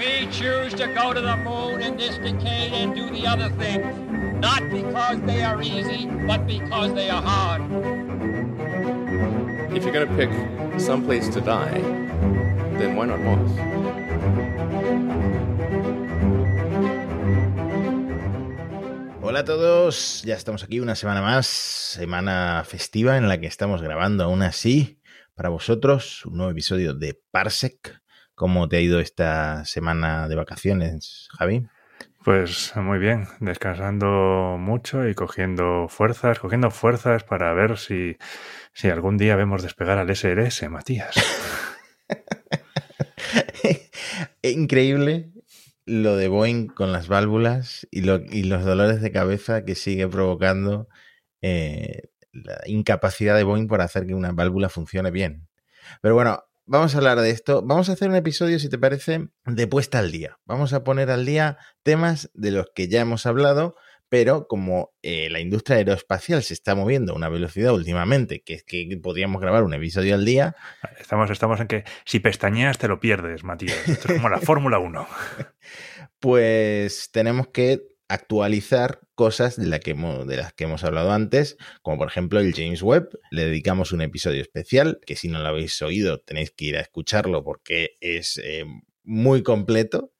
We choose to go to the moon in this decade and do the other thing, not because they are easy, but because they are hard. If you're going to pick some place to die, then why not Mars? Hola a todos, ya estamos aquí una semana más, semana festiva en la que estamos grabando aún así para vosotros un nuevo episodio de Parsec. ¿Cómo te ha ido esta semana de vacaciones, Javi? Pues muy bien, descansando mucho y cogiendo fuerzas, cogiendo fuerzas para ver si, si algún día vemos despegar al SRS, Matías. Increíble lo de Boeing con las válvulas y, lo- y los dolores de cabeza que sigue provocando eh, la incapacidad de Boeing por hacer que una válvula funcione bien. Pero bueno, vamos a hablar de esto. Vamos a hacer un episodio, si te parece, de puesta al día. Vamos a poner al día temas de los que ya hemos hablado, pero como eh, la industria aeroespacial se está moviendo a una velocidad últimamente, que es que podríamos grabar un episodio al día, Estamos, estamos en que si pestañeas te lo pierdes, Matías. Esto es como la Fórmula 1. pues tenemos que actualizar cosas de, las que hemos hablado antes, como por ejemplo el James Webb. Le dedicamos un episodio especial, que si no lo habéis oído tenéis que ir a escucharlo porque es eh, muy completo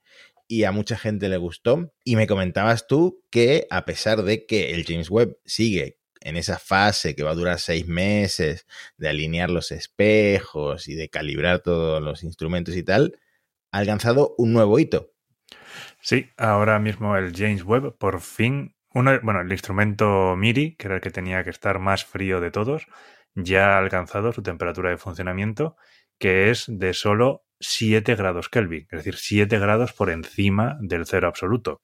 y a mucha gente le gustó. Y me comentabas tú que a pesar de que el James Webb sigue en esa fase que va a durar seis meses de alinear los espejos y de calibrar todos los instrumentos y tal, ha alcanzado un nuevo hito. Sí, ahora mismo el James Webb por fin, uno, bueno, el instrumento MIRI, que era el que tenía que estar más frío de todos, ya ha alcanzado su temperatura de funcionamiento, que es de solo 7 grados Kelvin, es decir, 7 grados por encima del cero absoluto.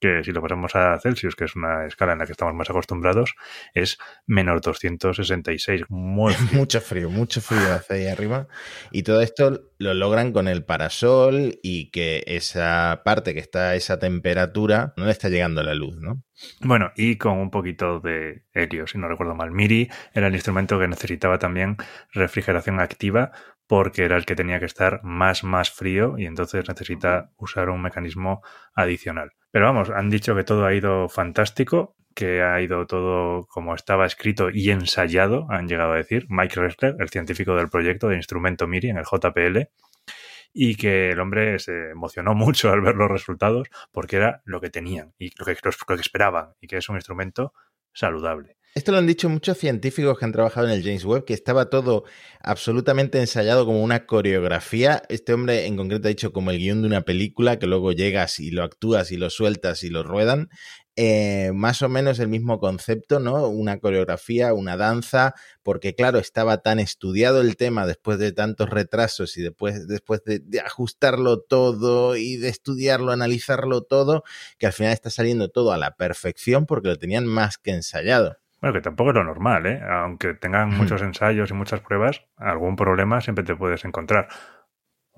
Que si lo pasamos a Celsius, que es una escala en la que estamos más acostumbrados, es menos 266. Muy frío. Mucho frío, mucho frío hacia ahí arriba. Y todo esto lo logran con el parasol y que esa parte que está a esa temperatura no le está llegando la luz, ¿no? Bueno, y con un poquito de helio, si no recuerdo mal. MIRI era el instrumento que necesitaba también refrigeración activa porque era el que tenía que estar más, más frío y entonces necesita usar un mecanismo adicional. Pero vamos, han dicho que todo ha ido fantástico, que ha ido todo como estaba escrito y ensayado, han llegado a decir. Mike Ressler, el científico del proyecto de instrumento MIRI en el JPL, y que el hombre se emocionó mucho al ver los resultados porque era lo que tenían y lo que, lo que esperaban y que es un instrumento saludable. Esto lo han dicho muchos científicos que han trabajado en el James Webb, que estaba todo absolutamente ensayado como una coreografía. Este hombre en concreto ha dicho como el guion de una película, que luego llegas y lo actúas y lo sueltas y lo ruedan. Eh, más o menos el mismo concepto, ¿no? Una coreografía, una danza, porque claro, estaba tan estudiado el tema después de tantos retrasos y después, después de, de ajustarlo todo y de estudiarlo, analizarlo todo, que al final está saliendo todo a la perfección porque lo tenían más que ensayado. Bueno, que tampoco es lo normal, ¿eh? Aunque tengan muchos ensayos y muchas pruebas, algún problema siempre te puedes encontrar.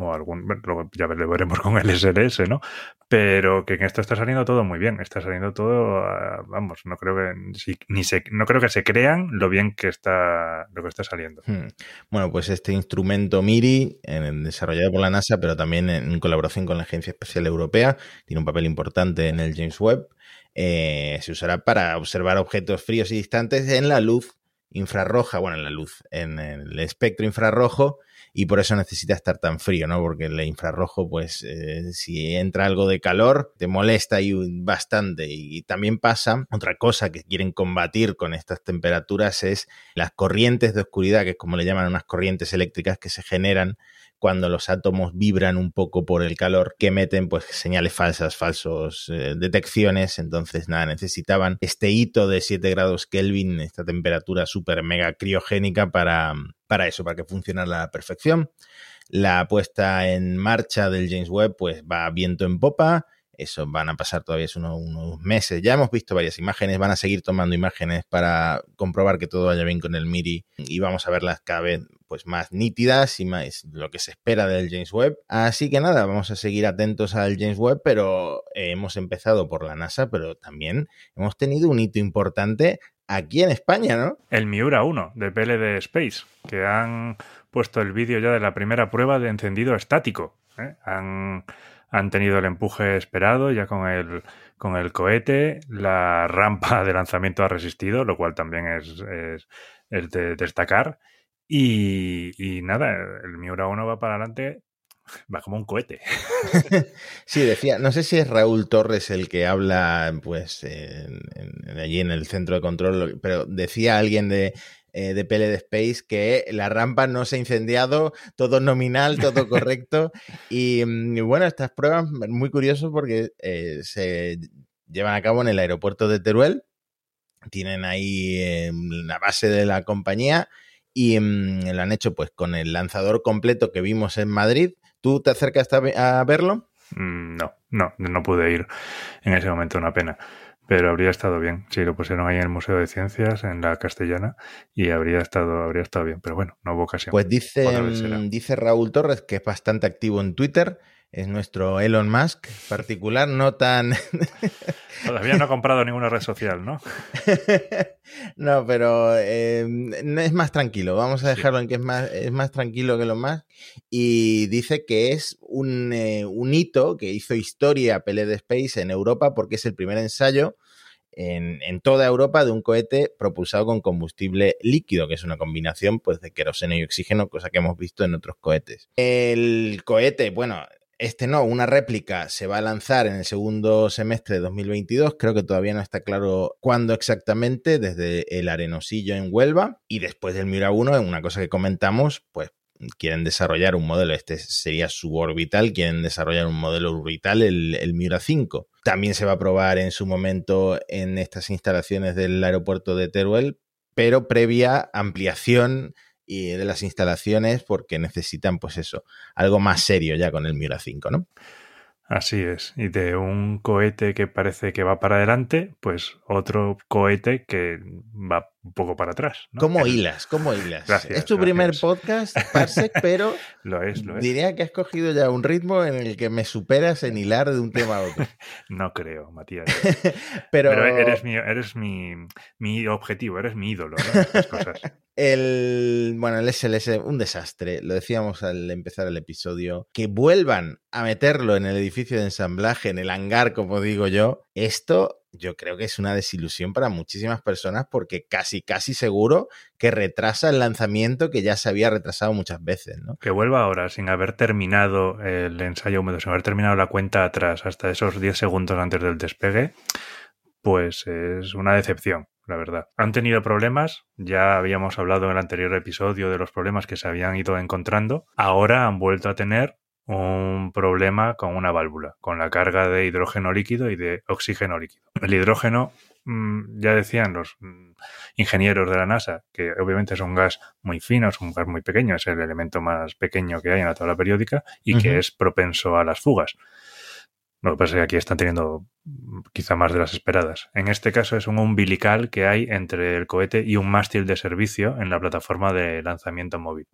O algún, luego ya lo veremos con el SRS, ¿no? Pero que en esto está saliendo todo muy bien. Está saliendo todo, ah, vamos, no creo que si- ni se, no creo que se crean lo bien que está lo que está saliendo. Hmm. Bueno, pues este instrumento MIRI, en- desarrollado por la NASA, pero también en colaboración con la Agencia Espacial Europea, tiene un papel importante en el James Webb. Eh, se usará para observar objetos fríos y distantes en la luz infrarroja, bueno, en la luz, en el espectro infrarrojo, y por eso necesita estar tan frío, ¿no? Porque el infrarrojo, pues, eh, si entra algo de calor, te molesta un- bastante. Y también pasa, otra cosa que quieren combatir con estas temperaturas es las corrientes de oscuridad, que es como le llaman unas corrientes eléctricas que se generan cuando los átomos vibran un poco por el calor, que meten pues señales falsas, falsos eh, detecciones. Entonces, nada, necesitaban este hito de 7 grados Kelvin, esta temperatura súper mega criogénica para, para eso, para que funcionara a la perfección. La puesta en marcha del James Webb pues va viento en popa. Eso van a pasar todavía unos, unos meses. Ya hemos visto varias imágenes, van a seguir tomando imágenes para comprobar que todo vaya bien con el MIRI y vamos a verlas cada vez pues más nítidas y más lo que se espera del James Webb. Así que nada, vamos a seguir atentos al James Webb, pero hemos empezado por la NASA, pero también hemos tenido un hito importante aquí en España, ¿no? El Miura 1 de PLD Space, que han puesto el vídeo ya de la primera prueba de encendido estático. ¿eh? Han, han tenido el empuje esperado ya con el, con el cohete, la rampa de lanzamiento ha resistido, lo cual también es, es, de destacar. Y, y, nada, el Miura 1 va para adelante va como un cohete. sí, decía, no sé si es Raúl Torres el que habla, pues, allí en el centro de control, pero decía alguien de, eh, de PLD Space que la rampa no se ha incendiado, todo nominal, todo correcto. Mm, y, bueno, estas pruebas, muy curioso porque eh, se llevan a cabo en el aeropuerto de Teruel. Tienen ahí eh, la base de la compañía y mm, lo han hecho pues con el lanzador completo que vimos en Madrid ¿Tú te acercaste a verlo? Mm, no, no, no pude ir en ese momento, una pena. Pero habría estado bien. Sí, lo pusieron ahí en el Museo de Ciencias, en la castellana, y habría estado, habría estado bien. Pero bueno, no hubo ocasión. Pues dice, dice Raúl Torres, que es bastante activo en Twitter, es nuestro Elon Musk particular, no tan... Todavía no ha comprado ninguna red social, ¿no? no, pero eh, es más tranquilo. Vamos a dejarlo en que es más, es más tranquilo que Elon Musk. Y dice que es un, eh, un hito que hizo historia de Space en Europa porque es el primer ensayo en, en, toda Europa de un cohete propulsado con combustible líquido, que es una combinación pues, de queroseno y oxígeno, cosa que hemos visto en otros cohetes. El cohete, bueno, este no, una réplica se va a lanzar en el segundo semestre de 2022. Creo que todavía no está claro cuándo exactamente, desde el Arenosillo en Huelva. Y después del Miura 1, en una cosa que comentamos, pues quieren desarrollar un modelo, este sería suborbital, quieren desarrollar un modelo orbital, el, el Miura 5. También se va a probar en su momento en estas instalaciones del aeropuerto de Teruel, pero previa ampliación y de las instalaciones porque necesitan, pues eso, algo más serio ya con el Miura 5, ¿no? Así es. Y de un cohete que parece que va para adelante, pues otro cohete que va un poco para atrás. ¿no? ¿Cómo hilas? ¿Cómo hilas? es tu primer podcast, Parsec, pero lo es, lo es. diría que has cogido ya un ritmo en el que me superas en hilar de un tema a otro. no creo, Matías. pero... eres, mi, eres mi, mi, objetivo, eres mi ídolo, ¿no? cosas. El, bueno, el SLS, un desastre. Lo decíamos al empezar el episodio. Que vuelvan a meterlo en el edificio de ensamblaje, en el hangar, como digo yo. Esto yo creo que es una desilusión para muchísimas personas porque casi, casi seguro que retrasa el lanzamiento que ya se había retrasado muchas veces, ¿no? Que vuelva ahora sin haber terminado el ensayo húmedo, sin haber terminado la cuenta atrás hasta esos 10 segundos antes del despegue, pues es una decepción la verdad. Han tenido problemas, ya habíamos hablado en el anterior episodio de los problemas que se habían ido encontrando. Ahora han vuelto a tener un problema con una válvula, con la carga de hidrógeno líquido y de oxígeno líquido. El hidrógeno, mm, ya decían los mm, ingenieros de la NASA, que obviamente es un gas muy fino, es un gas muy pequeño, es el elemento más pequeño que hay en la tabla periódica y que es propenso a las fugas. Lo que pasa es que aquí están teniendo quizá más de las esperadas. En este caso es un umbilical que hay entre el cohete y un mástil de servicio en la plataforma de lanzamiento móvil.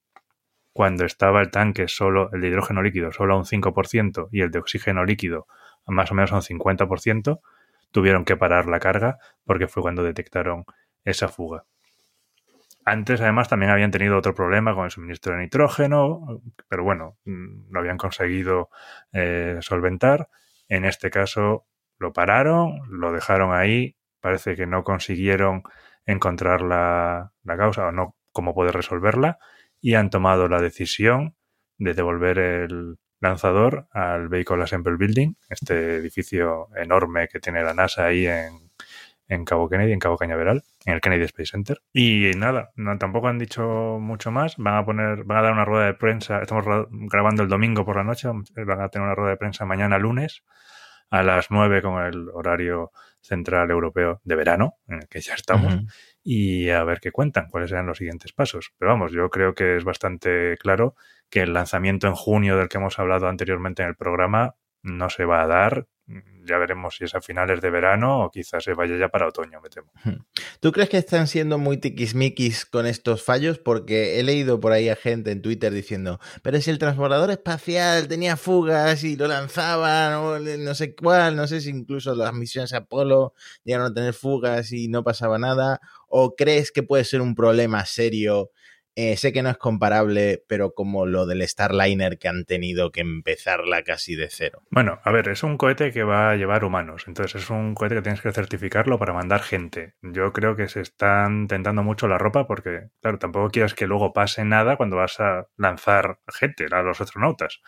Cuando estaba el tanque solo, el de hidrógeno líquido solo a un 5% y el de oxígeno líquido más o menos a un 50%, tuvieron que parar la carga porque fue cuando detectaron esa fuga. Antes, además, también habían tenido otro problema con el suministro de nitrógeno, pero bueno, mm, lo habían conseguido eh, solventar. En este caso lo pararon, lo dejaron ahí, parece que no consiguieron encontrar la, causa o no cómo poder resolverla y han tomado la decisión de devolver el lanzador al Vehicle Assembly Building, este edificio enorme que tiene la NASA ahí en, en Cabo Kennedy, en Cabo Cañaveral, en el Kennedy Space Center. Y nada, tampoco han dicho mucho más. Van a poner, van a dar una rueda de prensa. Estamos grabando el domingo por la noche. Van a tener una rueda de prensa mañana lunes a las 9 con el horario central europeo de verano, en el que ya estamos, y a ver qué cuentan, cuáles serán los siguientes pasos. Pero vamos, yo creo que es bastante claro que el lanzamiento en junio del que hemos hablado anteriormente en el programa no se va a dar ya veremos si es a finales de verano o quizás se vaya ya para otoño, me temo. ¿Tú crees que están siendo muy tiquismiquis con estos fallos? Porque he leído por ahí a gente en Twitter diciendo, pero si el transbordador espacial tenía fugas y lo lanzaban, o no sé cuál, no sé si incluso las misiones Apolo llegaron a tener fugas y no pasaba nada, o crees que puede ser un problema serio Eh, sé que no es comparable, pero como lo del Starliner que han tenido que empezarla casi de cero. Bueno, a ver, es un cohete que va a llevar humanos, entonces es un cohete que tienes que certificarlo para mandar gente. Yo creo que se están tentando mucho la ropa porque, claro, tampoco quieres que luego pase nada cuando vas a lanzar gente a los astronautas.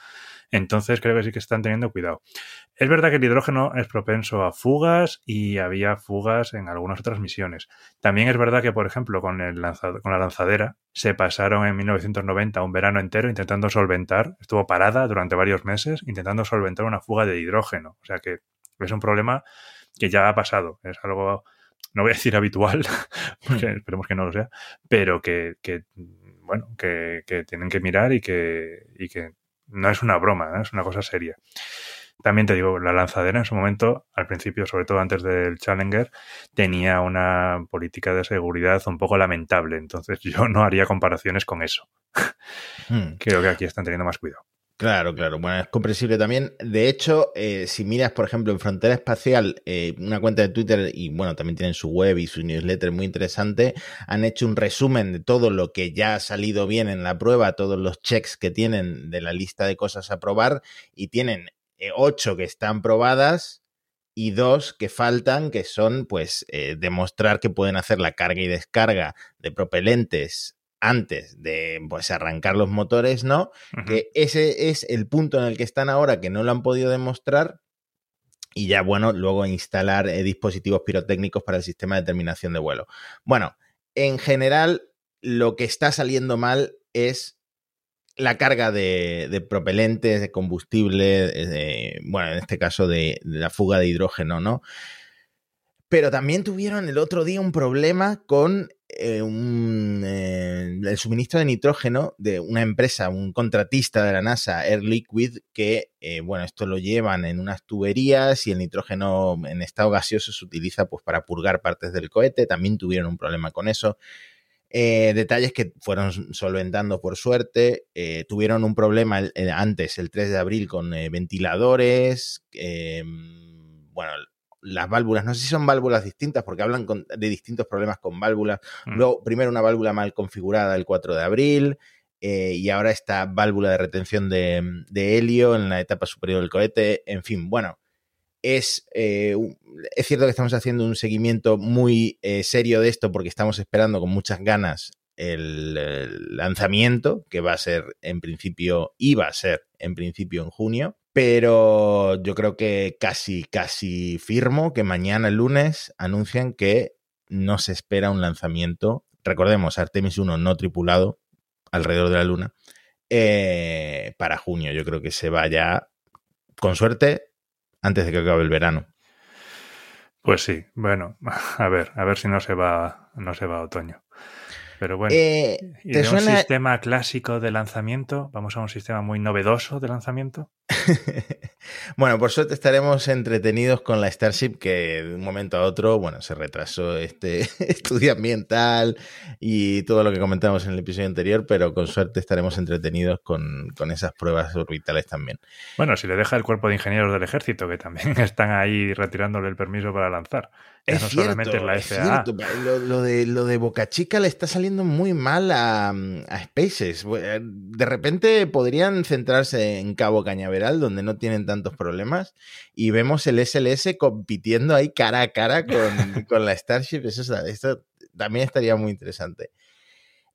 Entonces creo que sí que están teniendo cuidado. Es verdad que el hidrógeno es propenso a fugas y había fugas en algunas otras misiones. También es verdad que, por ejemplo, con, el con la lanzadera se pasaron en 1990 un verano entero intentando solventar, estuvo parada durante varios meses intentando solventar una fuga de hidrógeno. O sea que es un problema que ya ha pasado. Es algo, no voy a decir habitual, porque esperemos que no lo sea, pero que, bueno, que, tienen que mirar y que, y que no es una broma, ¿eh? es una cosa seria. También te digo, la lanzadera en su momento, al principio, sobre todo antes del Challenger, tenía una política de seguridad un poco lamentable. Entonces yo no haría comparaciones con eso. Hmm. Creo que aquí están teniendo más cuidado. Claro, claro. Bueno, es comprensible también. De hecho, eh, si miras, por ejemplo, en Frontera Espacial, eh, una cuenta de Twitter y bueno, también tienen su web y su newsletter muy interesante, han hecho un resumen de todo lo que ya ha salido bien en la prueba, todos los checks que tienen de la lista de cosas a probar y tienen eh, ocho que están probadas y dos que faltan, que son pues demostrar que pueden hacer la carga y descarga de propelentes antes de pues, arrancar los motores, ¿no? Que ese es el punto en el que están ahora, que no lo han podido demostrar. Y ya, bueno, luego instalar eh, dispositivos pirotécnicos para el sistema de terminación de vuelo. Bueno, en general, lo que está saliendo mal es la carga de, propelentes, de combustible, bueno, en este caso de, de la fuga de hidrógeno, ¿no? Pero también tuvieron el otro día un problema con eh, eh, el suministro de nitrógeno de una empresa, un contratista de la NASA, Air Liquid, que, eh, bueno, esto lo llevan en unas tuberías y el nitrógeno en estado gaseoso se utiliza pues, para purgar partes del cohete. También tuvieron un problema con eso. detalles que fueron solventando por suerte. tuvieron un problema antes, el 3 de abril, con ventiladores. bueno, las válvulas, no sé si son válvulas distintas porque hablan de distintos problemas con válvulas. Mm. Luego, primero una válvula mal configurada el 4 de abril eh, y ahora esta válvula de retención de, helio en la etapa superior del cohete. En fin, bueno, es, eh, es cierto que estamos haciendo un seguimiento muy eh, serio de esto porque estamos esperando con muchas ganas el, el, lanzamiento, que va a ser en principio, iba a ser en principio en junio. Pero yo creo que casi, casi firmo que mañana, el lunes, anuncian que no se espera un lanzamiento. Recordemos, Artemis 1 no tripulado alrededor de la Luna eh, para junio. Yo creo que se vaya, con suerte, antes de que acabe el verano. Pues sí, bueno, a ver, a ver si no se va, no se va a otoño. Pero bueno, eh, ¿y de un sistema clásico de lanzamiento, vamos a un sistema muy novedoso de lanzamiento. bueno, por suerte estaremos entretenidos con la Starship que de un momento a otro, bueno, se retrasó este estudio ambiental y todo lo que comentamos en el episodio anterior, pero con suerte estaremos entretenidos con, con esas pruebas orbitales también. Bueno, si le deja el cuerpo de ingenieros del ejército, que también están ahí retirándole el permiso para lanzar. Es, cierto, la es cierto, Lo, de, lo de Boca Chica le está saliendo muy mal a, a Spaces. Eh, de repente podrían centrarse en Cabo Cañaveral, donde no tienen tantos problemas, y vemos el SLS compitiendo ahí cara a cara con, con la Starship. Eso, esto también estaría muy interesante.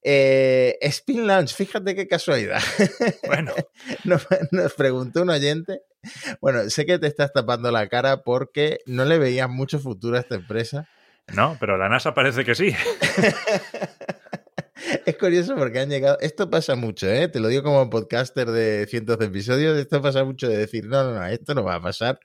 Eh, Spin Launch, fíjate qué casualidad. Bueno. nos, nos, preguntó un oyente. Bueno, sé que te estás tapando la cara porque no le veías mucho futuro a esta empresa. No, pero la NASA parece que sí. es curioso porque han llegado. Esto pasa mucho, ¿eh? Te lo digo como podcaster de cientos de episodios. Esto pasa mucho de decir, no, no, no, esto no va a pasar.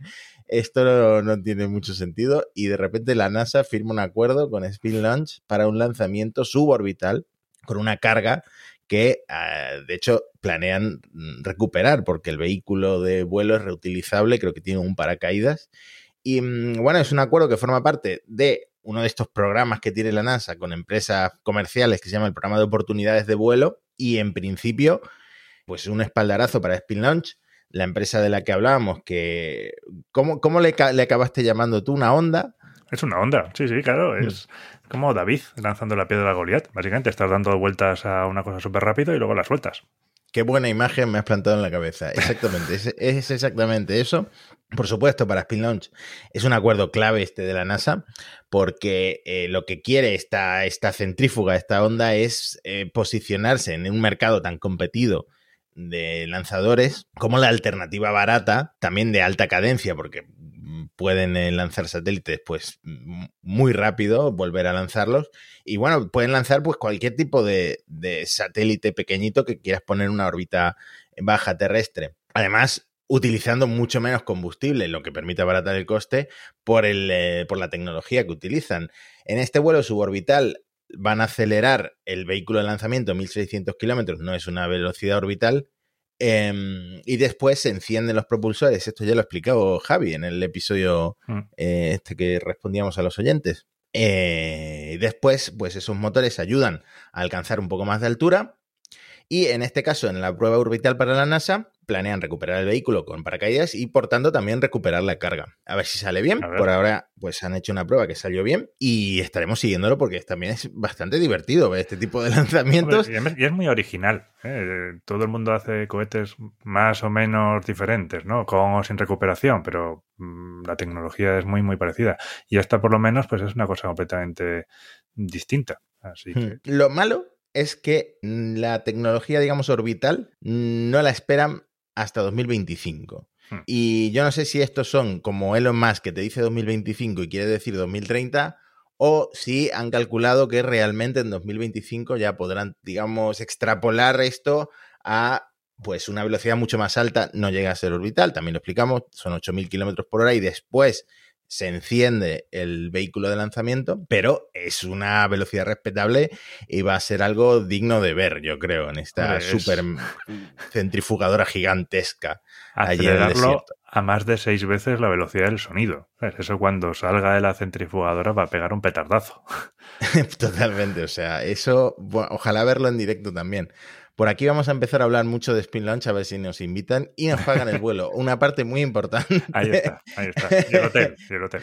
Esto no, no tiene mucho sentido. Y de repente la NASA firma un acuerdo con Spin Launch para un lanzamiento suborbital con una carga que ah, de hecho planean recuperar porque el vehículo de vuelo es reutilizable, creo que tiene un paracaídas. Y mm, bueno, es un acuerdo que forma parte de uno de estos programas que tiene la NASA con empresas comerciales que se llama el programa de oportunidades de vuelo y en principio pues un espaldarazo para Spin Launch, la empresa de la que hablábamos, que ¿cómo, cómo le, le acabaste llamando tú? ¿Una onda? Es una onda, sí, sí, claro. Es como David lanzando la piedra de Goliat. Básicamente estás dando vueltas a una cosa súper rápido y luego la sueltas. Qué buena imagen me has plantado en la cabeza. Exactamente, es, exactamente eso. Por supuesto, para Spin Launch es un acuerdo clave este de la NASA, porque eh, lo que quiere esta, esta centrífuga, esta onda, es eh, posicionarse en un mercado tan competido de lanzadores como la alternativa barata, también de alta cadencia, porque pueden eh, lanzar satélites pues muy rápido, volver a lanzarlos. Y bueno, pueden lanzar pues cualquier tipo de, satélite pequeñito que quieras poner en una órbita baja terrestre. Además, utilizando mucho menos combustible, lo que permite abaratar el coste por, el, eh, por la tecnología que utilizan. En este vuelo suborbital van a acelerar el vehículo de lanzamiento a 1600 kilómetros, no es una velocidad orbital, Em, y después se encienden los propulsores. Esto ya lo ha explicado Javi en el episodio mm. eh, este que respondíamos a los oyentes. Eh, después, pues esos motores ayudan a alcanzar un poco más de altura. Y en este caso, en la prueba orbital para la NASA, planean recuperar el vehículo con paracaídas y por tanto también recuperar la carga. A ver si sale bien. Por ahora pues han hecho una prueba que salió bien y estaremos siguiéndolo porque también es bastante divertido ver este tipo de lanzamientos. y es muy original. ¿eh? Todo el mundo hace cohetes más o menos diferentes, ¿no? Con o sin recuperación, pero mm, la tecnología es muy muy parecida. Y esta por lo menos pues es una cosa completamente distinta. Así hmm. Lo malo es que la tecnología, digamos, orbital no la esperan hasta 2025. Hmm. Y yo no sé si estos son como Elon Musk que te dice 2025 y quiere decir 2030, o si han calculado que realmente en 2025 ya podrán, digamos, extrapolar esto a pues una velocidad mucho más alta, no llega a ser orbital, también lo explicamos, son 8.000 kilómetros por hora y después se enciende el vehículo de lanzamiento, pero es una velocidad respetable y va a ser algo digno de ver, yo creo, en esta super centrifugadora gigantesca. Acelerarlo a más de seis veces la velocidad del sonido. Eso cuando salga de la centrifugadora va a pegar un petardazo. Totalmente, o sea, eso, ojalá verlo en directo también. Por aquí vamos a empezar a hablar mucho de Spin Launch, a ver si nos invitan y nos pagan el vuelo. Una parte muy importante. Ahí está, ahí está. Y el hotel, y el hotel.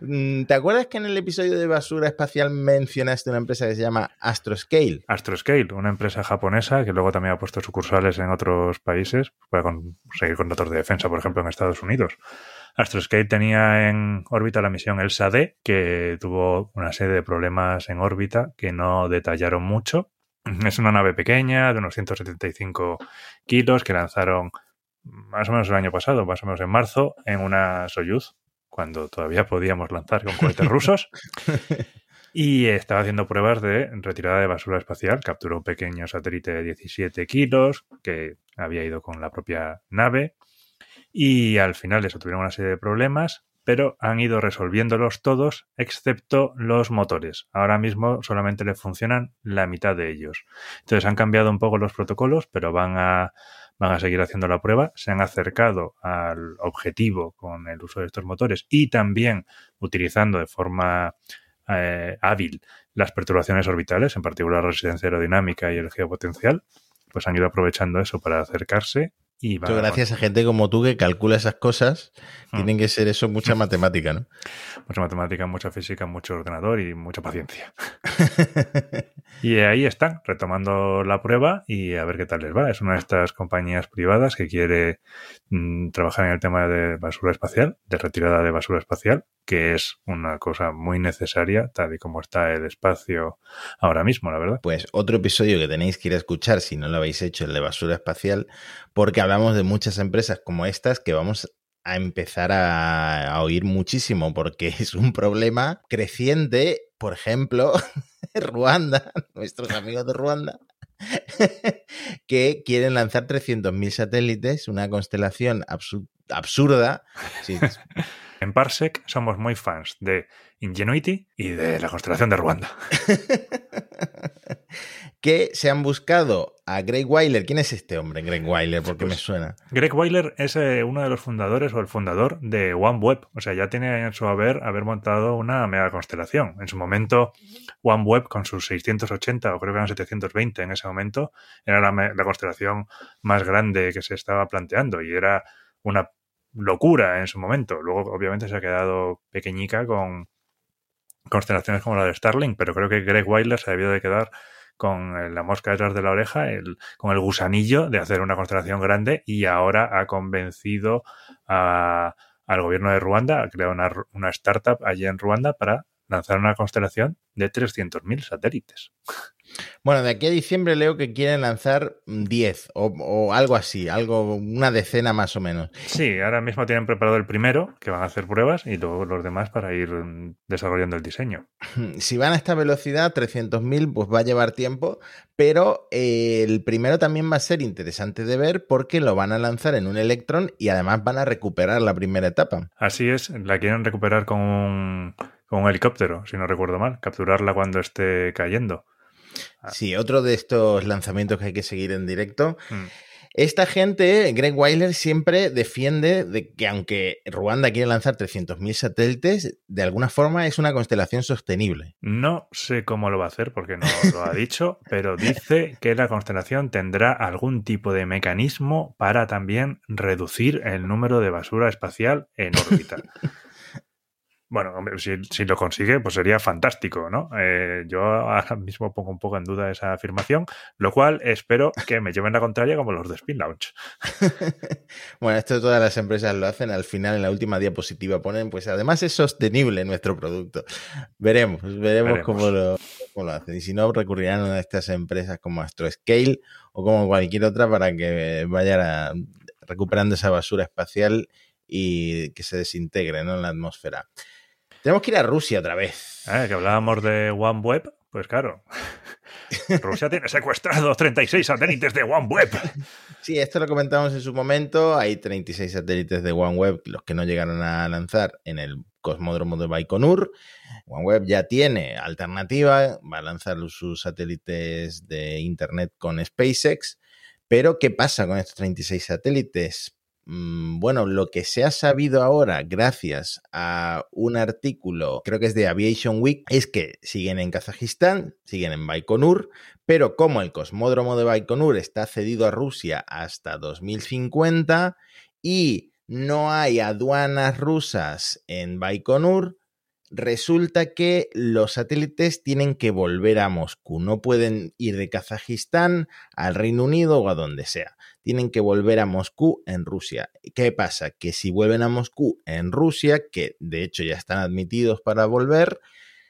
Mm, ¿Te acuerdas que en el episodio de basura espacial mencionaste una empresa que se llama Astroscale? Astroscale, una empresa japonesa que luego también ha puesto sucursales en otros países para conseguir contratos de defensa, por ejemplo, en Estados Unidos. Astroscale tenía en órbita la misión ELSA-D, que tuvo una serie de problemas en órbita que no detallaron mucho, es una nave pequeña de unos 175 kilos que lanzaron más o menos el año pasado, más o menos en marzo, en una Soyuz, cuando todavía podíamos lanzar con cohetes rusos. Y estaba haciendo pruebas de retirada de basura espacial. Capturó un pequeño satélite de 17 kilos que había ido con la propia nave. Y al final eso tuvieron una serie de problemas pero han ido resolviéndolos todos excepto los motores. Ahora mismo solamente le funcionan la mitad de ellos. Entonces han cambiado un poco los protocolos, pero van a, van a seguir haciendo la prueba. Se han acercado al objetivo con el uso de estos motores y también utilizando de forma eh, hábil las perturbaciones orbitales, en particular la resistencia aerodinámica y el geopotencial, pues han ido aprovechando eso para acercarse gracias a gente como tú que calcula esas cosas, mm. tienen que ser eso mucha matemática, ¿no? Mucha matemática, mucha física, mucho ordenador y mucha paciencia. y ahí están, retomando la prueba y a ver qué tal les va. Es una de estas compañías privadas que quiere mm, trabajar en el tema de basura espacial, de retirada de basura espacial, que es una cosa muy necesaria, tal y como está el espacio ahora mismo, la verdad. Pues otro episodio que tenéis que ir a escuchar si no lo habéis hecho, el de basura espacial, porque hablamos de muchas empresas como estas que vamos a empezar a, oír muchísimo, porque es un problema creciente. Por ejemplo, Ruanda, nuestros amigos de Ruanda, que quieren lanzar 300.000 satélites, una constelación absurda. En Parsec somos muy fans de Ingenuity y de la constelación de Ruanda. Que se han buscado a Greg Weiler. ¿Quién es este hombre, Greg Weiler? Porque me pues, suena. Greg Weiler es eh, uno de los fundadores o el fundador de OneWeb. O sea, ya tiene en su haber haber montado una mega constelación. En su momento, OneWeb con sus 680 o creo que eran 720 en ese momento, era la constelación más grande que se estaba planteando y era una locura en su momento. Luego, obviamente, se ha quedado pequeñica con constelaciones como la de Starlink, pero creo que Greg Weiler se debió de quedar con eh, la mosca detrás de la oreja, el, con el gusanillo de hacer una constelación grande y ahora ha convencido a, al gobierno de Ruanda, ha creado una, una startup allí en Ruanda para lanzar una constelación de 300.000 satélites. Bueno, de aquí a diciembre leo que quieren lanzar 10 o, o, algo así, algo, una decena más o menos. Sí, ahora mismo tienen preparado el primero, que van a hacer pruebas, y luego los demás para ir desarrollando el diseño. Si van a esta velocidad, 300.000, pues va a llevar tiempo, pero eh, el primero también va a ser interesante de ver porque lo van a lanzar en un Electron y además van a recuperar la primera etapa. Así es, la quieren recuperar con un, con un helicóptero, si no recuerdo mal, capturarla cuando esté cayendo. Sí, otro de estos lanzamientos que hay que seguir en directo. Mm. Esta gente, Greg Weiler, siempre defiende de que aunque Ruanda quiere lanzar 300.000 satélites, de alguna forma es una constelación sostenible. No sé cómo lo va a hacer porque no lo ha dicho, pero dice que la constelación tendrá algún tipo de mecanismo para también reducir el número de basura espacial en órbita. Bueno, si, si, lo consigue, pues sería fantástico, ¿no? Eh, yo ahora mismo pongo un poco en duda esa afirmación, lo cual espero que me lleven la contraria como los de Spin Launch. bueno, esto todas las empresas lo hacen, al final en la última diapositiva ponen, pues además es sostenible nuestro producto. Veremos, veremos, veremos. Cómo, lo, cómo, lo, hacen. Y si no, recurrirán a estas empresas como AstroScale o como cualquier otra para que vayan recuperando esa basura espacial y que se desintegre ¿no? en la atmósfera. Tenemos que ir a Rusia otra vez. Ah, que hablábamos de OneWeb, pues claro. Rusia tiene secuestrados 36 satélites de OneWeb. Sí, esto lo comentamos en su momento. Hay 36 satélites de OneWeb, los que no llegaron a lanzar en el cosmódromo de Baikonur. OneWeb ya tiene alternativa, va a lanzar sus satélites de Internet con SpaceX. Pero, ¿qué pasa con estos 36 satélites? Mm, bueno, lo que se ha sabido ahora, gracias a un artículo, creo que es de Aviation Week, es que siguen en Kazajistán, siguen en Baikonur, pero como el cosmódromo de Baikonur está cedido a Rusia hasta 2050 y no hay aduanas rusas en Baikonur, resulta que los satélites tienen que volver a Moscú, no pueden ir de Kazajistán al Reino Unido o a donde sea, tienen que volver a Moscú en Rusia. ¿Qué pasa? Que si vuelven a Moscú en Rusia, que de hecho ya están admitidos para volver,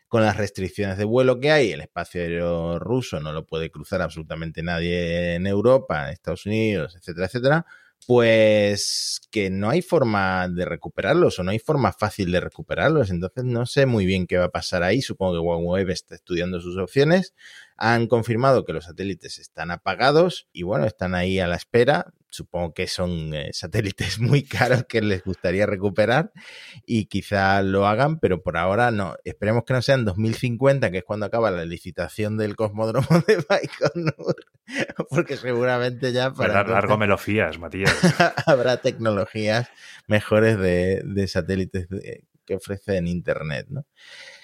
con las restricciones de vuelo que hay, el espacio aéreo ruso no lo puede cruzar absolutamente nadie en Europa, en Estados Unidos, etcétera, etcétera, pues que no hay forma de recuperarlos o no hay forma fácil de recuperarlos. Entonces no sé muy bien qué va a pasar ahí. Supongo que OneWeb está estudiando sus opciones. Han confirmado que los satélites están apagados y bueno, están ahí a la espera. Supongo que son eh, satélites muy caros que les gustaría recuperar y quizá lo hagan, pero por ahora no. Esperemos que no sea en 2050, que es cuando acaba la licitación del cosmódromo de Baikonur, porque seguramente ya para... largo me lo fías, Matías. habrá tecnologías mejores de, de satélites de, que ofrecen Internet, ¿no?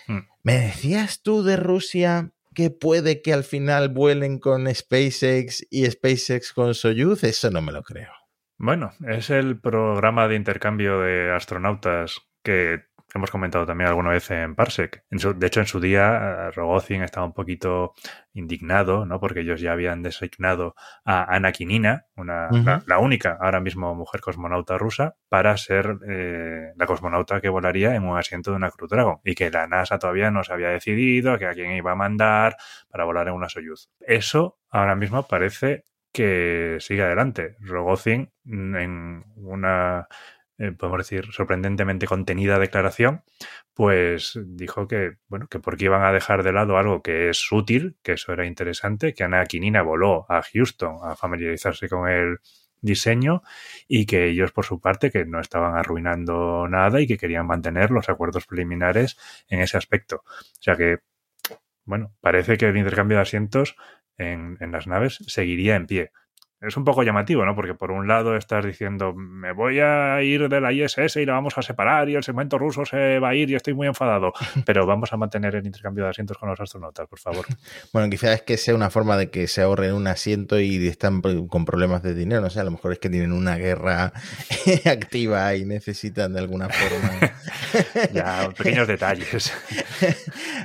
Hmm. ¿Me decías tú de Rusia que puede que al final vuelen con SpaceX y SpaceX con Soyuz, eso no me lo creo. Bueno, es el programa de intercambio de astronautas que hemos comentado también alguna vez en Parsec. de hecho, en su día, Rogozin estaba un poquito indignado, ¿no? Porque ellos ya habían designado a Ana Kinina, una, la, única ahora mismo mujer cosmonauta rusa, para ser eh, la cosmonauta que volaría en un asiento de una Crew Dragon. Y que la NASA todavía no se había decidido a, que a quién iba a mandar para volar en una Soyuz. Eso ahora mismo parece que sigue adelante. Rogozin, en una eh, podemos decir, sorprendentemente contenida declaración, pues dijo que, bueno, que porque iban a dejar de lado algo que es útil, que eso era interesante, que Ana Quinina voló a Houston a familiarizarse con el diseño y que ellos por su parte que no estaban arruinando nada y que querían mantener los acuerdos preliminares en ese aspecto. O sea que, bueno, parece que el intercambio de asientos en, en las naves seguiría en pie es un poco llamativo, ¿no? Porque por un lado estás diciendo, me voy a ir de la ISS y la vamos a separar y el segmento ruso se va a ir y estoy muy enfadado, pero vamos a mantener el intercambio de asientos con los astronautas, por favor. Bueno, quizás es que sea una forma de que se ahorren un asiento y están con problemas de dinero, no sé, a lo mejor es que tienen una guerra activa y necesitan de alguna forma ya pequeños detalles.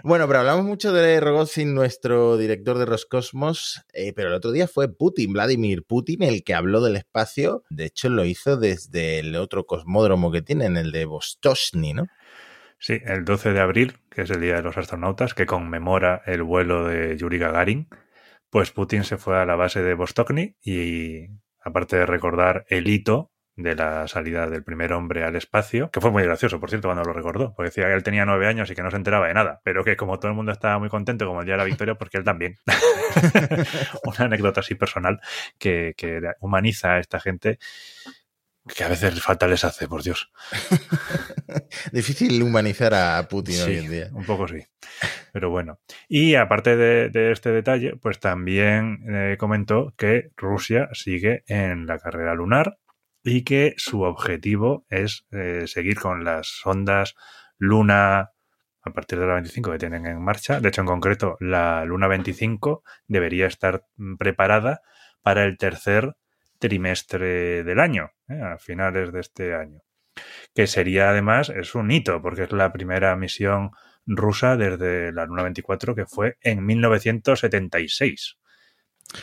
bueno, pero hablamos mucho de Rogozin, nuestro director de Roscosmos, eh, pero el otro día fue Putin, Vladimir Putin, el que habló del espacio. De hecho, lo hizo desde el otro cosmódromo que tienen, el de Vostochny, ¿no? Sí, el 12 de abril, que es el Día de los Astronautas, que conmemora el vuelo de Yuri Gagarin, pues Putin se fue a la base de Vostokny y, aparte de recordar el hito de la salida del primer hombre al espacio, que fue muy gracioso, por cierto, cuando lo recordó, porque decía que él tenía nueve años y que no se enteraba de nada, pero que como todo el mundo estaba muy contento como el día de la victoria, porque él también. Una anécdota así personal que, que humaniza a esta gente que a veces falta les hace, por Dios. Difícil humanizar a Putin hoy en día. Un poco sí. Pero bueno. Y aparte de, este detalle, pues también eh, comentó que Rusia sigue en la carrera lunar y que su objetivo es eh, seguir con las sondas Luna a partir de la 25 que tienen en marcha. De hecho, en concreto, la Luna 25 debería estar preparada para el tercer trimestre del año, ¿eh? a finales de este año. Que sería además, es un hito, porque es la primera misión rusa desde la Luna 24 que fue en 1976.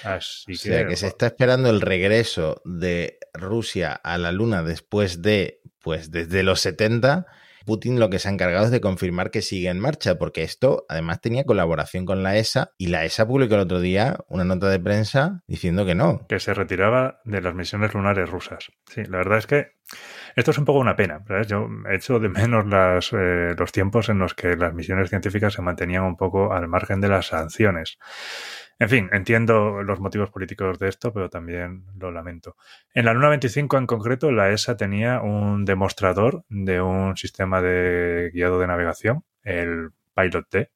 Así o sea, que, se está esperando el regreso de Rusia a la Luna después de, pues desde los 70 Putin lo que se ha encargado es de confirmar que sigue en marcha, porque esto además tenía colaboración con la ESA y la ESA publicó el otro día una nota de prensa diciendo que no. Que se retiraba de las misiones lunares rusas. Sí, la verdad es que esto es un poco una pena. Yo he hecho de menos las, eh, los tiempos en los que las misiones científicas se mantenían un poco al margen de las sanciones. En fin, entiendo los motivos políticos de esto, pero también lo lamento. En la Luna 25 en concreto, la ESA tenía un demostrador de un sistema de guiado de navegación, el Pilot T,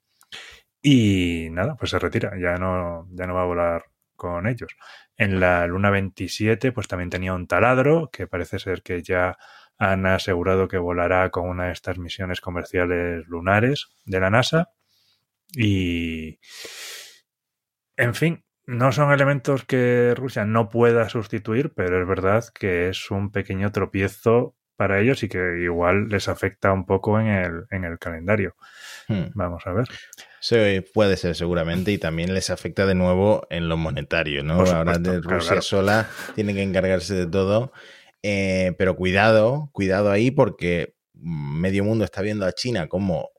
y nada, pues se retira, ya no, ya no va a volar con ellos. En la Luna 27, pues también tenía un taladro, que parece ser que ya han asegurado que volará con una de estas misiones comerciales lunares de la NASA. Y en fin, no son elementos que Rusia no pueda sustituir, pero es verdad que es un pequeño tropiezo para ellos y que igual les afecta un poco en el, en el calendario. Hmm. Vamos a ver. Sí, puede ser seguramente y también les afecta de nuevo en lo monetario, ¿no? Ahora de Rusia sola tiene que encargarse de todo, eh, pero cuidado, cuidado ahí porque medio mundo está viendo a China como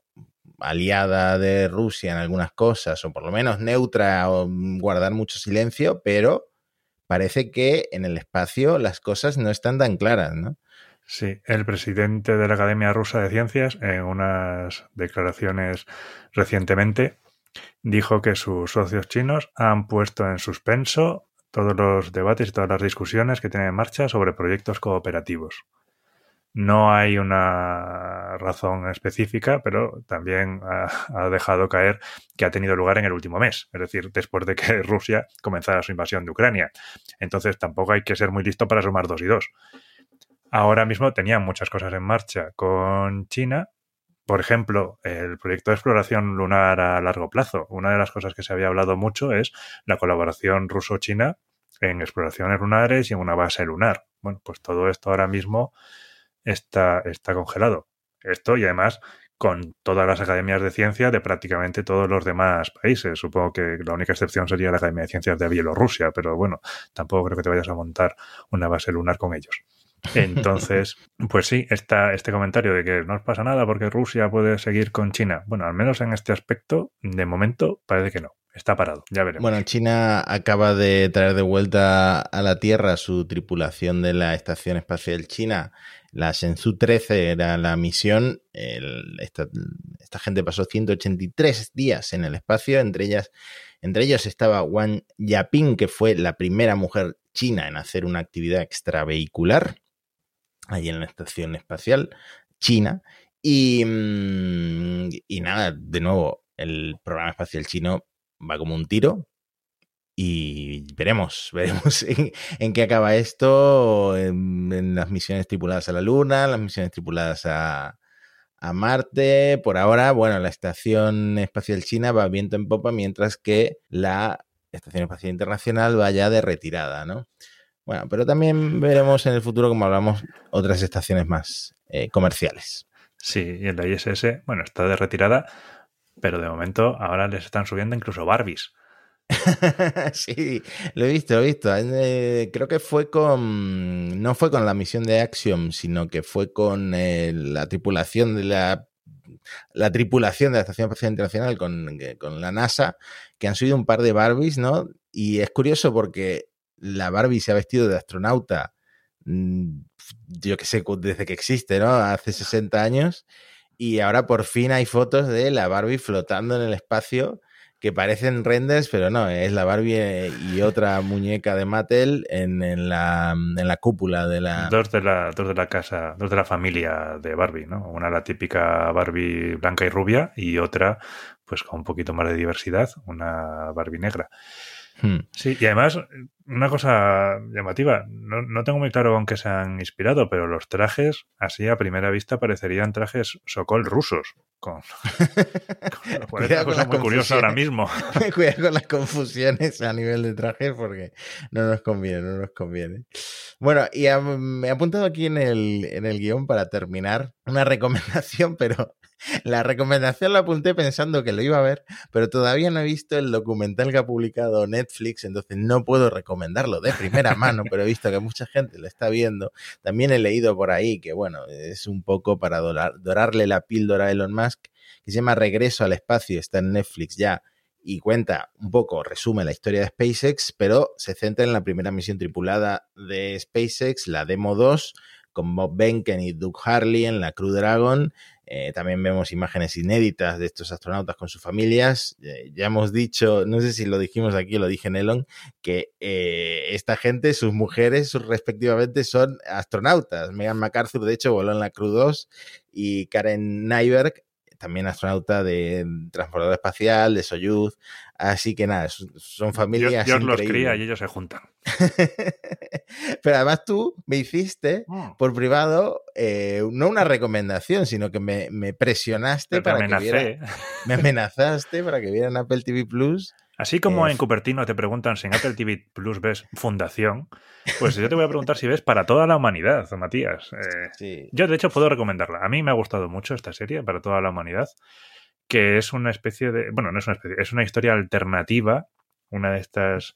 aliada de Rusia en algunas cosas, o por lo menos neutra, o guardar mucho silencio, pero parece que en el espacio las cosas no están tan claras, ¿no? Sí, el presidente de la Academia Rusa de Ciencias, en unas declaraciones recientemente, dijo que sus socios chinos han puesto en suspenso todos los debates y todas las discusiones que tienen en marcha sobre proyectos cooperativos. No hay una razón específica, pero también ha, dejado caer que ha tenido lugar en el último mes, es decir, después de que Rusia comenzara su invasión de Ucrania. Entonces tampoco hay que ser muy listo para sumar dos y dos. Ahora mismo tenían muchas cosas en marcha con China. Por ejemplo, el proyecto de exploración lunar a largo plazo. Una de las cosas que se había hablado mucho es la colaboración ruso-china en exploraciones lunares y en una base lunar. Bueno, pues todo esto ahora mismo está, está congelado. Esto y además con todas las academias de ciencia de prácticamente todos los demás países. Supongo que la única excepción sería la Academia de Ciencias de Bielorrusia, pero bueno, tampoco creo que te vayas a montar una base lunar con ellos. Entonces, pues sí, está este comentario de que no pasa nada porque Rusia puede seguir con China. Bueno, al menos en este aspecto, de momento parece que no. Está parado, ya veremos. Bueno, China acaba de traer de vuelta a la Tierra su tripulación de la Estación Espacial China la Shenzhou 13 era la misión. esta, gente pasó 183 días en el espacio. Entre ellas, entre ellos estaba Wang Yaping, que fue la primera mujer china en hacer una actividad extravehicular ahí en la estación espacial china. Y, mm, y nada, de nuevo, el programa espacial chino va como un tiro y veremos, veremos en, qué acaba esto, en, las misiones tripuladas a la Luna, las misiones tripuladas a, a, Marte. Por ahora, bueno, la Estación Espacial China va viento en popa, mientras que la Estación Espacial Internacional va ya de retirada, ¿no? Bueno, pero también veremos en el futuro, como hablamos, otras estaciones más eh, comerciales. Sí, y en la ISS, bueno, está de retirada, pero de momento ahora les están subiendo incluso Barbies. sí, lo he visto, lo he visto. Eh, creo que fue con. No fue con la misión de Axiom, sino que fue con eh, la tripulación de la. La tripulación de la Estación Espacial Internacional con, con la NASA, que han subido un par de Barbies, ¿no? Y es curioso porque la Barbie se ha vestido de astronauta, mm, yo que sé, desde que existe, ¿no? Hace 60 años. Y ahora por fin hay fotos de la Barbie flotando en el espacio que parecen renders, pero no, es la Barbie eh, y otra muñeca de Mattel en, en, la, en la cúpula de la... Dos de la, dos de la casa, dos de la familia de Barbie, ¿no? Una la típica Barbie blanca y rubia y otra, pues con un poquito más de diversidad, una Barbie negra. Hmm. Sí, y además, una cosa llamativa, no, no, tengo muy claro con qué se han inspirado, pero los trajes, así a primera vista, parecerían trajes Sokol rusos. Con, con una cosa muy curiosa ahora mismo. Cuidado con las confusiones a nivel de trajes porque no nos conviene, no nos conviene. Bueno, y me he apuntado aquí en el, en el guion para terminar una recomendación, pero la recomendación la apunté pensando que lo iba a ver, pero todavía no he visto el documental que ha publicado Netflix, entonces no puedo recomendarlo de primera mano, pero he visto que mucha gente lo está viendo. También he leído por ahí que, bueno, es un poco para dorarle la píldora a Elon Musk, que se llama Regreso al Espacio, está en Netflix ya y cuenta un poco, resume la historia de SpaceX, pero se centra en la primera misión tripulada de SpaceX, la Demo 2, con Bob Benken y Doug Harley en la Crew Dragon. Eh, también vemos imágenes inéditas de estos astronautas con sus familias. Eh, ya hemos dicho, no sé si lo dijimos aquí lo dije en Elon, que eh, esta gente, sus mujeres, respectivamente, son astronautas. Megan MacArthur, de hecho, voló en la Crew 2 y Karen Nyberg también astronauta de transportador espacial, de Soyuz. Así que nada, son familias. Dios, Dios los cría y ellos se juntan. Pero además tú me hiciste mm. por privado eh, no una recomendación, sino que me, presionaste para que viera, me amenazaste para que vieran Apple TV Plus Así como en Cupertino te preguntan si en Apple TV Plus ves Fundación, pues yo te voy a preguntar si ves para toda la humanidad, Matías. Eh, yo, de hecho, puedo recomendarla. A mí me ha gustado mucho esta serie, para toda la humanidad, que es una especie de. Bueno, no es una especie, es una historia alternativa, una de estas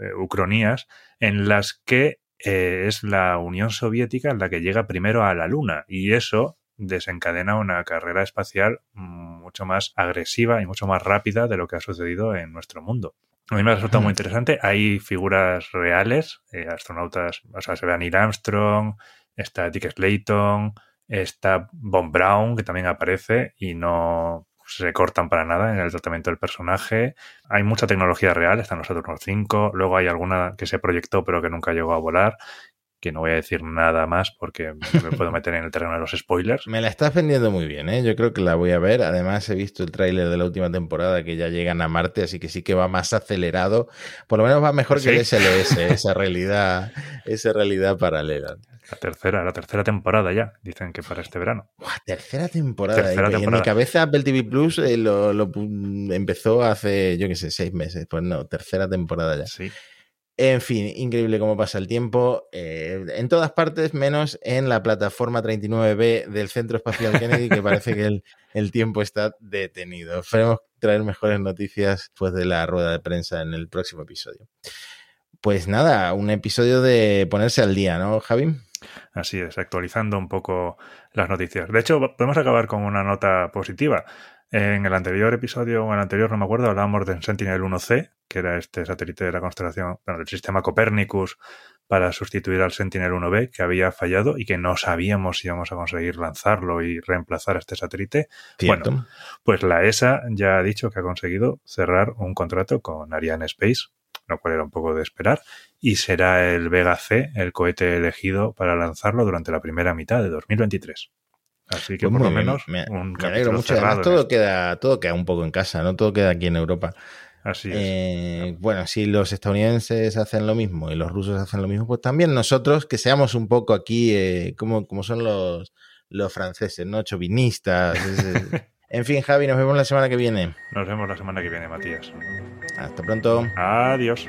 eh, ucronías, en las que eh, es la Unión Soviética la que llega primero a la Luna. Y eso desencadena una carrera espacial mucho más agresiva y mucho más rápida de lo que ha sucedido en nuestro mundo. A mí me ha resultado muy interesante. Hay figuras reales, eh, astronautas, o sea, se ve a Neil Armstrong, está Dick Slayton, está Von Brown, que también aparece y no se cortan para nada en el tratamiento del personaje. Hay mucha tecnología real, están los Saturn 5, luego hay alguna que se proyectó pero que nunca llegó a volar que no voy a decir nada más porque me puedo meter en el terreno de los spoilers. Me la estás vendiendo muy bien, ¿eh? Yo creo que la voy a ver. Además, he visto el tráiler de la última temporada que ya llegan a Marte, así que sí que va más acelerado. Por lo menos va mejor que el SLS, esa realidad, esa realidad paralela. La tercera, la tercera temporada ya, dicen que para este verano. tercera temporada. En mi cabeza Apple TV Plus eh, lo, lo, empezó hace, yo qué sé, seis meses. Pues no, tercera temporada ya. Sí. En fin, increíble cómo pasa el tiempo. Eh, en todas partes, menos en la plataforma 39B del Centro Espacial Kennedy, que parece que el, tiempo está detenido. Esperemos traer mejores noticias después de la rueda de prensa en el próximo episodio. Pues nada, un episodio de ponerse al día, ¿no, Javi? Así es, actualizando un poco las noticias. De hecho, podemos acabar con una nota positiva. En el anterior episodio, o en el anterior, no me acuerdo, hablábamos de Sentinel-1C, que era este satélite de la constelación, bueno, del sistema Copernicus para sustituir al Sentinel-1B, que había fallado y que no sabíamos si íbamos a conseguir lanzarlo y reemplazar a este satélite. Bueno, pues la ESA ya ha dicho que ha conseguido cerrar un contrato con Ariane Space, lo cual era un poco de esperar, y será el Vega C el cohete elegido para lanzarlo durante la primera mitad de 2023. Así que pues por lo menos me, alegro mucho. Además, todo queda, todo queda un poco en casa, ¿no? Todo queda aquí en Europa. Así es. Eh, bueno, si los estadounidenses hacen lo mismo y los rusos hacen lo mismo, pues también nosotros que seamos un poco aquí eh, como, como son los, los franceses, ¿no? Chauvinistas. en fin, Javi, nos vemos la semana que viene. Nos vemos la semana que viene, Matías. Hasta pronto. Adiós.